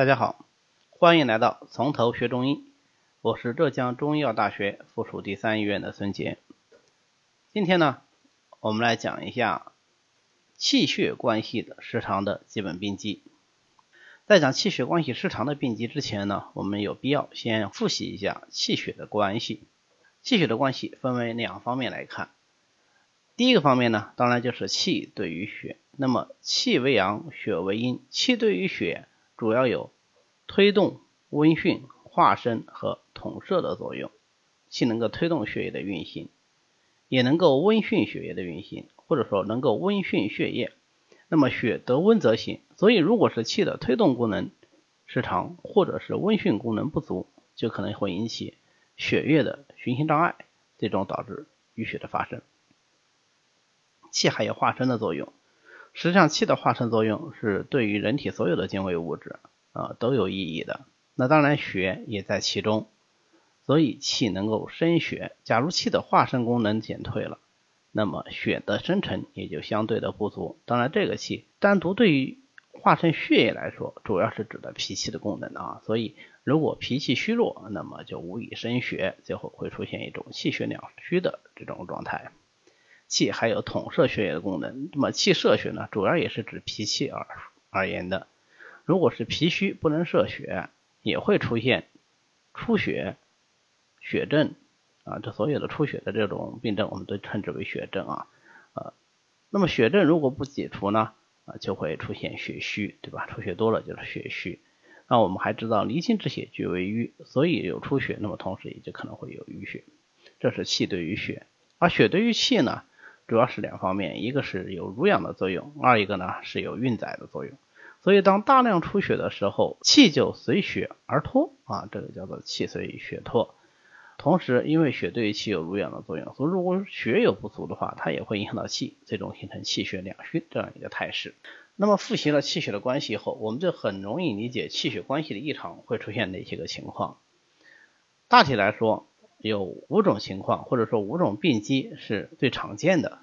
大家好，欢迎来到从头学中医，我是浙江中医药大学附属第三医院的孙杰。今天呢，我们来讲一下气血关系的失常的基本病机。在讲气血关系失常的病机之前呢，我们有必要先复习一下气血的关系。气血的关系分为两方面来看。第一个方面呢，当然就是气对于血。那么气为阳，血为阴。气对于血，主要有推动、温煦、化生和统摄的作用。气能够推动血液的运行，也能够温煦血液的运行，或者说能够温煦血液。那么血得温则行，所以如果是气的推动功能失常，或者是温煦功能不足，就可能会引起血液的循行障碍，最终导致淤血的发生。气还有化生的作用，实际上气的化生作用是对于人体所有的精微物质啊都有意义的。那当然血也在其中，所以气能够生血。假如气的化生功能减退了，那么血的生成也就相对的不足。当然这个气单独对于化生血液来说，主要是指的脾气的功能啊。所以如果脾气虚弱，那么就无以生血，最后会出现一种气血两虚的这种状态。气还有统摄血液的功能，那么气摄血呢，主要也是指脾气而而言的。如果是脾虚不能摄血，也会出现出血、血症啊，这所有的出血的这种病症，我们都称之为血症啊。呃，那么血症如果不解除呢，啊，就会出现血虚，对吧？出血多了就是血虚。那我们还知道离心之血聚为瘀，所以有出血，那么同时也就可能会有淤血。这是气对于血，而血对于气呢？主要是两方面，一个是有濡养的作用，二一个呢是有运载的作用。所以当大量出血的时候，气就随血而脱啊，这个叫做气随血脱。同时，因为血对于气有濡养的作用，所以如果血有不足的话，它也会影响到气，最终形成气血两虚这样一个态势。那么复习了气血的关系后，我们就很容易理解气血关系的异常会出现哪些个情况。大体来说。有五种情况，或者说五种病机是最常见的，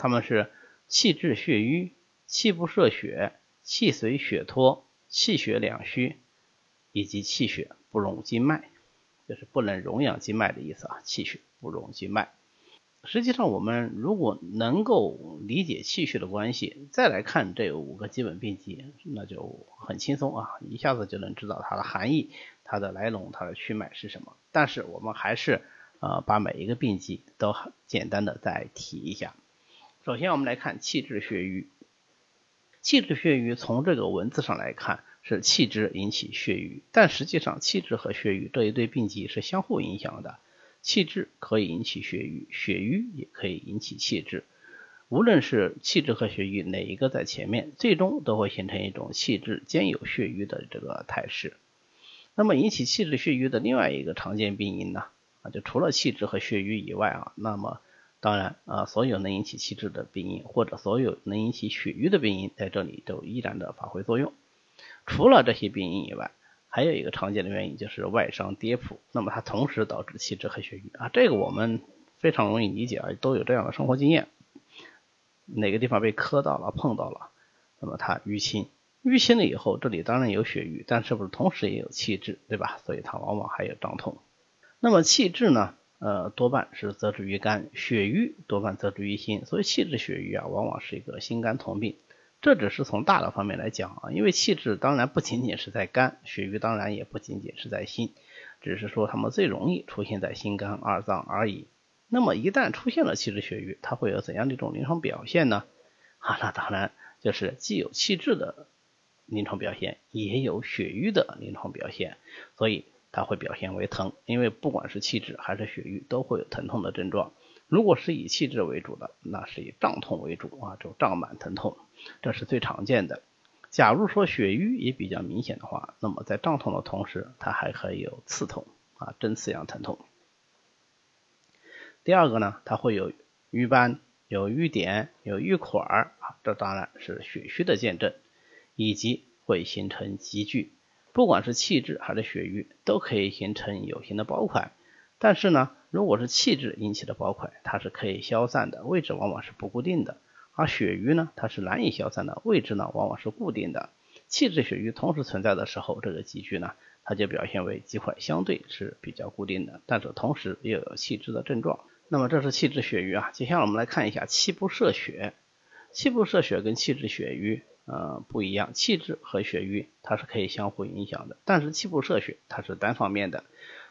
他们是气滞血瘀、气不摄血、气随血脱、气血两虚，以及气血不容经脉，就是不能容养经脉的意思啊。气血不容经脉。实际上，我们如果能够理解气血的关系，再来看这五个基本病机，那就很轻松啊，一下子就能知道它的含义、它的来龙、它的去脉是什么。但是我们还是呃把每一个病机都简单的再提一下。首先，我们来看气滞血瘀。气滞血瘀从这个文字上来看是气滞引起血瘀，但实际上气滞和血瘀这一对病机是相互影响的。气滞可以引起血瘀，血瘀也可以引起气滞。无论是气滞和血瘀哪一个在前面，最终都会形成一种气滞兼有血瘀的这个态势。那么引起气滞血瘀的另外一个常见病因呢？啊，就除了气滞和血瘀以外啊，那么当然啊，所有能引起气滞的病因或者所有能引起血瘀的病因在这里都依然的发挥作用。除了这些病因以外，还有一个常见的原因就是外伤跌扑，那么它同时导致气滞和血瘀啊，这个我们非常容易理解啊，都有这样的生活经验。哪个地方被磕到了、碰到了，那么它淤青，淤青了以后，这里当然有血瘀，但是不是同时也有气滞，对吧？所以它往往还有胀痛。那么气滞呢，呃，多半是则治于肝，血瘀多半则治于心，所以气滞血瘀啊，往往是一个心肝同病。这只是从大的方面来讲啊，因为气滞当然不仅仅是在肝，血瘀当然也不仅仅是在心，只是说它们最容易出现在心肝二脏而已。那么一旦出现了气滞血瘀，它会有怎样的一种临床表现呢？啊，那当然就是既有气滞的临床表现，也有血瘀的临床表现，所以它会表现为疼，因为不管是气滞还是血瘀，都会有疼痛的症状。如果是以气滞为主的，那是以胀痛为主啊，就胀满疼痛，这是最常见的。假如说血瘀也比较明显的话，那么在胀痛的同时，它还可以有刺痛啊，针刺样疼痛。第二个呢，它会有瘀斑、有瘀点、有瘀块儿啊，这当然是血虚的见证，以及会形成积聚。不管是气滞还是血瘀，都可以形成有形的包块。但是呢，如果是气滞引起的包块，它是可以消散的，位置往往是不固定的；而血瘀呢，它是难以消散的，位置呢往往是固定的。气滞血瘀同时存在的时候，这个积聚呢，它就表现为积块相对是比较固定的，但是同时又有气滞的症状。那么这是气滞血瘀啊。接下来我们来看一下气不摄血。气不摄血跟气滞血瘀呃不一样，气滞和血瘀它是可以相互影响的，但是气不摄血它是单方面的，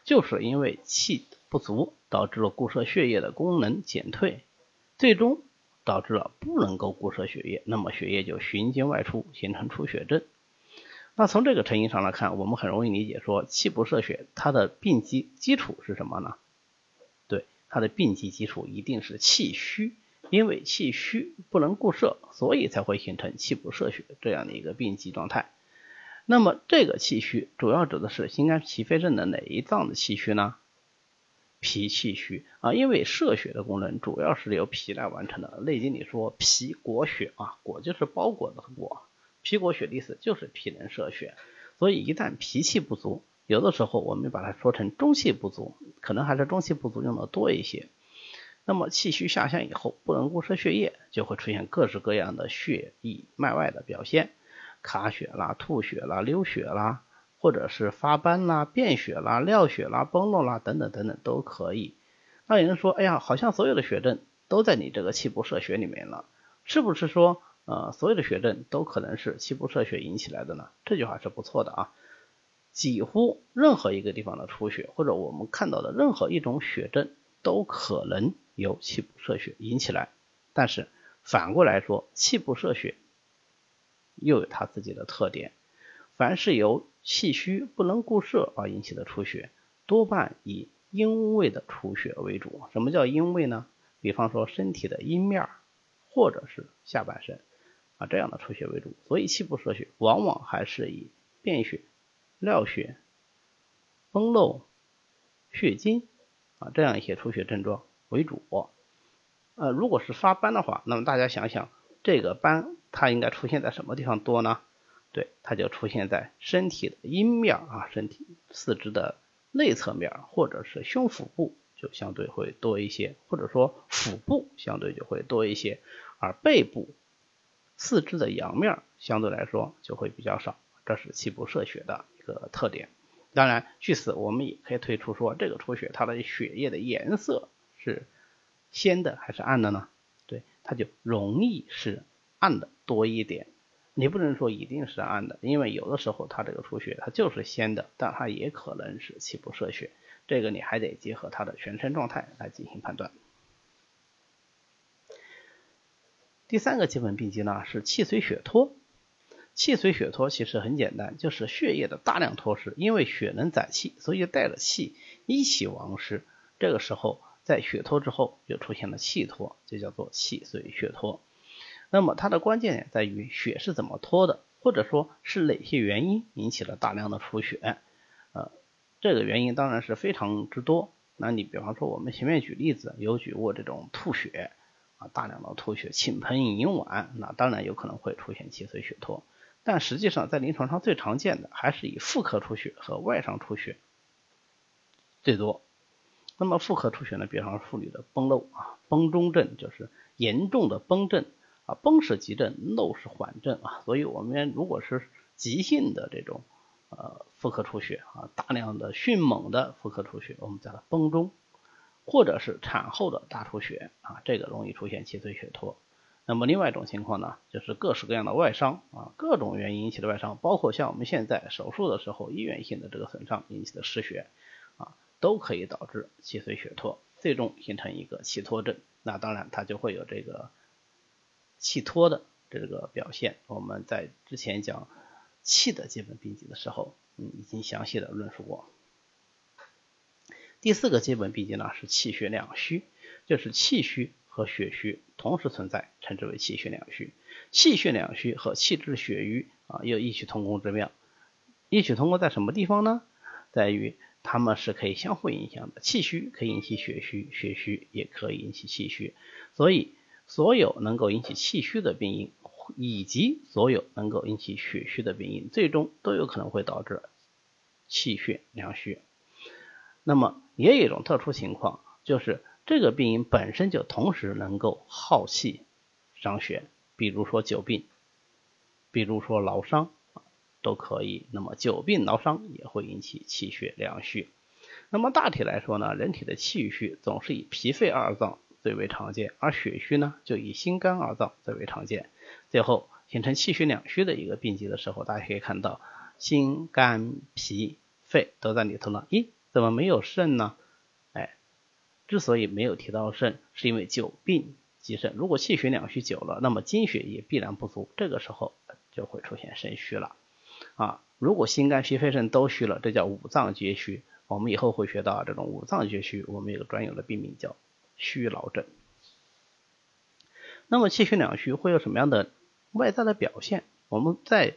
就是因为气不足导致了固摄血液的功能减退，最终。导致了不能够固摄血液，那么血液就循经外出，形成出血症。那从这个成因上来看，我们很容易理解说，气不摄血，它的病机基础是什么呢？对，它的病机基础一定是气虚，因为气虚不能固摄，所以才会形成气不摄血这样的一个病机状态。那么这个气虚主要指的是心肝脾肺肾的哪一脏的气虚呢？脾气虚啊，因为摄血的功能主要是由脾来完成的。《内经》里说脾裹血啊，裹就是包裹的裹，脾裹血的意思就是脾能摄血。所以一旦脾气不足，有的时候我们把它说成中气不足，可能还是中气不足用的多一些。那么气虚下降以后，不能固摄血液，就会出现各式各样的血溢脉外的表现，卡血啦、吐血啦、流血啦。或者是发斑啦、便血啦、尿血啦、崩漏啦等等等等都可以。那有人说，哎呀，好像所有的血症都在你这个气不摄血里面了，是不是说，呃，所有的血症都可能是气不摄血引起来的呢？这句话是不错的啊。几乎任何一个地方的出血，或者我们看到的任何一种血症，都可能由气不摄血引起来。但是反过来说，气不摄血又有它自己的特点。凡是由气虚不能固摄而引起的出血，多半以阴位的出血为主。什么叫阴位呢？比方说身体的阴面或者是下半身啊这样的出血为主。所以气不摄血，往往还是以便血、尿血、崩漏、血精啊这样一些出血症状为主。呃，如果是发斑的话，那么大家想想，这个斑它应该出现在什么地方多呢？对，它就出现在身体的阴面啊，身体四肢的内侧面，或者是胸腹部就相对会多一些，或者说腹部相对就会多一些，而背部四肢的阳面相对来说就会比较少，这是气不摄血的一个特点。当然，据此我们也可以推出说，这个出血它的血液的颜色是鲜的还是暗的呢？对，它就容易是暗的多一点。你不能说一定是暗的，因为有的时候它这个出血它就是鲜的，但它也可能是气不摄血，这个你还得结合它的全身状态来进行判断。第三个基本病机呢是气随血脱，气随血脱其实很简单，就是血液的大量脱失，因为血能载气，所以带着气一起亡失。这个时候在血脱之后就出现了气脱，就叫做气随血脱。那么它的关键点在于血是怎么脱的，或者说是哪些原因引起了大量的出血？呃，这个原因当然是非常之多。那你比方说我们前面举例子有举过这种吐血啊，大量的吐血，倾盆饮碗，那当然有可能会出现气随血脱。但实际上在临床上最常见的还是以妇科出血和外伤出血最多。那么妇科出血呢，比方说妇女的崩漏啊，崩中症就是严重的崩症。啊，崩是急症，漏是缓症啊，所以我们如果是急性的这种呃妇科出血啊，大量的迅猛的妇科出血，我们叫它崩中，或者是产后的大出血啊，这个容易出现气随血脱。那么另外一种情况呢，就是各式各样的外伤啊，各种原因引起的外伤，包括像我们现在手术的时候医源性的这个损伤引起的失血，都可以导致气随血脱，最终形成一个气脱症。那当然它就会有这个。气脱的这个表现，我们在之前讲气的基本病机的时候，嗯，已经详细的论述过。第四个基本病机呢是气血两虚，就是气虚和血虚同时存在，称之为气血两虚。气血两虚和气滞血瘀啊有异曲同工之妙。异曲同工在什么地方呢？在于它们是可以相互影响的，气虚可以引起血虚，血虚也可以引起气虚，所以。所有能够引起气虚的病因，以及所有能够引起血虚的病因，最终都有可能会导致气血两虚。那么也有一种特殊情况，就是这个病因本身就同时能够耗气伤血，比如说久病，比如说劳伤，都可以。那么久病劳伤也会引起气血两虚。那么大体来说呢，人体的气虚总是以脾肺二脏最为常见，而血虚呢就以心肝二脏最为常见。最后形成气血两虚的一个病机的时候，大家可以看到心肝脾肺都在里头呢。咦，怎么没有肾呢？哎，之所以没有提到肾，是因为久病积肾。如果气血两虚久了，那么精血也必然不足，这个时候就会出现肾虚了。啊，如果心肝脾肺肾都虚了，这叫五脏皆虚。我们以后会学到这种五脏皆虚，我们有个专有的病名叫虚劳症。那么气血两虚会有什么样的外在的表现？我们在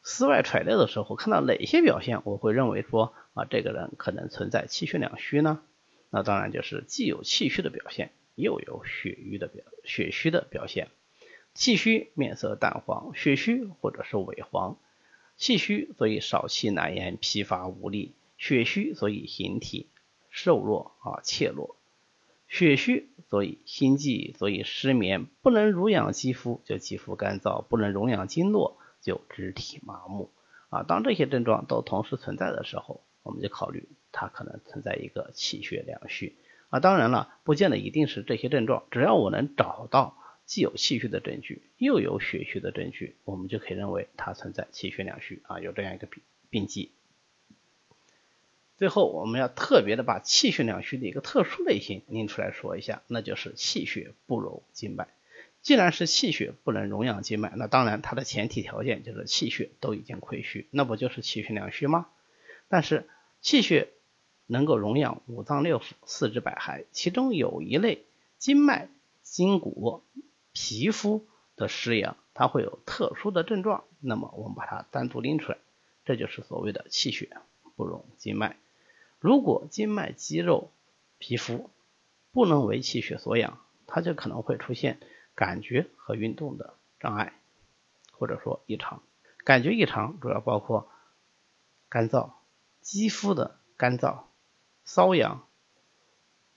思外揣料的时候，看到哪些表现，我会认为说啊，这个人可能存在气血两虚呢？那当然就是既有气虚的表现，又有血瘀的表血虚的表现。气虚面色淡黄，血虚或者是萎黄。气虚所以少气难言，疲乏无力。血虚所以形体瘦弱啊怯弱，血虚所以心悸，所以失眠，不能濡养肌肤就肌肤干燥，不能荣养经络就肢体麻木啊。当这些症状都同时存在的时候，我们就考虑它可能存在一个气血两虚啊。当然了，不见得一定是这些症状，只要我能找到既有气虚的证据，又有血虚的证据，我们就可以认为它存在气血两虚啊，有这样一个病病机。最后，我们要特别的把气血两虚的一个特殊类型拎出来说一下，那就是气血不容经脉。既然是气血不能容养经脉，那当然它的前提条件就是气血都已经亏虚，那不就是气血两虚吗？但是气血能够容养五脏六腑、四肢百骸，其中有一类经脉、筋骨、皮肤的失养，它会有特殊的症状，那么我们把它单独拎出来，这就是所谓的气血不容经脉。如果经脉、肌肉、皮肤不能为气血所养，它就可能会出现感觉和运动的障碍，或者说异常。感觉异常主要包括干燥、肌肤的干燥、瘙痒、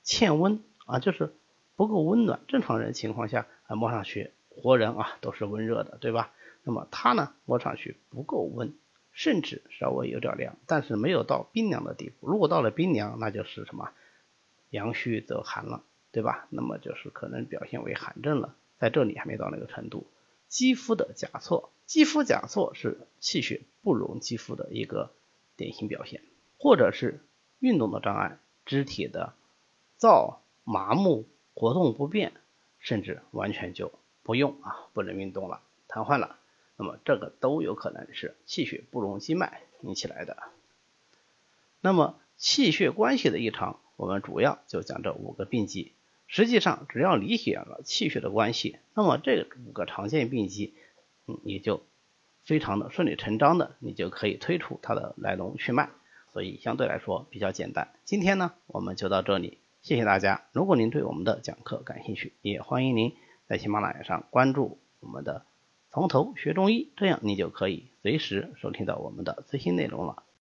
欠温啊，就是不够温暖。正常人情况下啊，摸上去活人啊都是温热的，对吧？那么它呢，摸上去不够温。甚至稍微有点凉，但是没有到冰凉的地步。如果到了冰凉，那就是什么阳虚则寒了，对吧？那么就是可能表现为寒症了。在这里还没到那个程度。肌肤的甲错，肌肤甲错是气血不容肌肤的一个典型表现，或者是运动的障碍，肢体的燥、麻木、活动不便，甚至完全就不用啊，不能运动了，瘫痪了。那么这个都有可能是气血不容经脉引起来的。那么气血关系的异常，我们主要就讲这五个病机。实际上，只要理解了气血的关系，那么这五个常见病机，嗯，你就非常的顺理成章的，你就可以推出它的来龙去脉。所以相对来说比较简单。今天呢，我们就到这里，谢谢大家。如果您对我们的讲课感兴趣，也欢迎您在喜马拉雅上关注我们的。从头学中医，这样你就可以随时收听到我们的最新内容了。